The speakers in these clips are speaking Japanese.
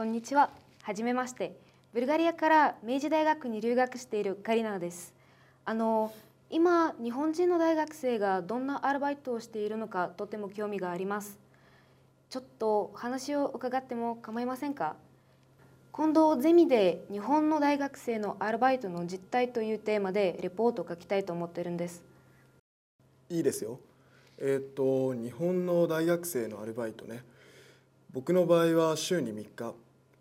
こんにちは。はじめまして。ブルガリアから明治大学に留学しているカリナです。あの今日本人の大学生がどんなアルバイトをしているのかとても興味があります。ちょっと話を伺っても構いませんか？今度ゼミで日本の大学生のアルバイトの実態というテーマでレポートを書きたいと思ってるんです。いいですよ。えーっと日本の大学生のアルバイトね。僕の場合は週に3日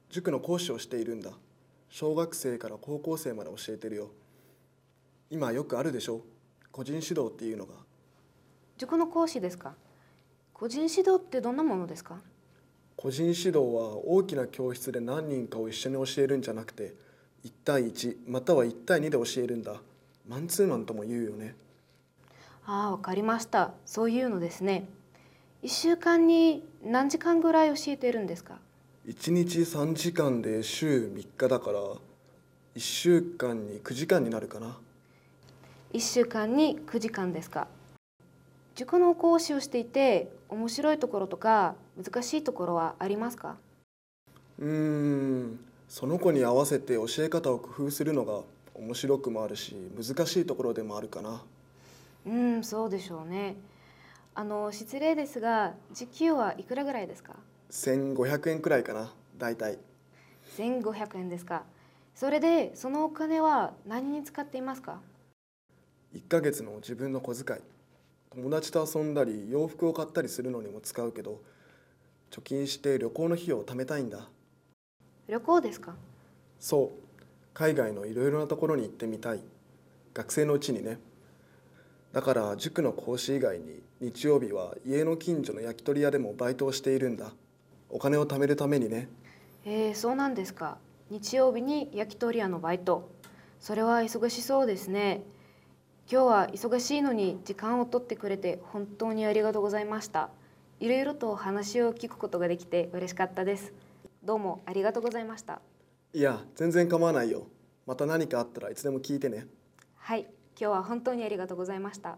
塾の講師をしているんだ。小学生から高校生まで教えてるよ。今よくあるでしょ？個人指導っていうのが。塾の講師ですか？個人指導ってどんなものですか？個人指導は大きな教室で何人かを一緒に教えるんじゃなくて1対1または1対2で教えるんだマンツーマンとも言うよねああ、わかりました。そういうのですね。一週間に何時間ぐらい教えているんですか？1日3時間で週3日だから1週間に9時間になるかな一週間に9時間ですか。塾の講師をしていて面白いところとか難しいところはありますか？うーんその子に合わせて教え方を工夫するのが面白くもあるし難しいところでもあるかなうん、そうでしょうね。あの失礼ですが時給はいくらぐらいですか？1500円くらいかな大体。1500円ですか。それでそのお金は何に使っていますか？1ヶ月の自分の小遣い。友達と遊んだり洋服を買ったりするのにも使うけど貯金して旅行の費用を貯めたいんだ。旅行ですか？そう。海外のいろいろなところに行ってみたい。学生のうちにね。だから塾の講師以外に日曜日は家の近所の焼き鳥屋でもバイトをしているんだお金を貯めるためにねえー、そうなんですか。日曜日に焼き鳥屋のバイト。それは忙しそうですね。今日は忙しいのに時間を取ってくれて本当にありがとうございました。いろいろと話を聞くことができて嬉しかったです。どうもありがとうございました。いや全然構わないよまた何かあったらいつでも聞いてねはい、今日は本当にありがとうございました。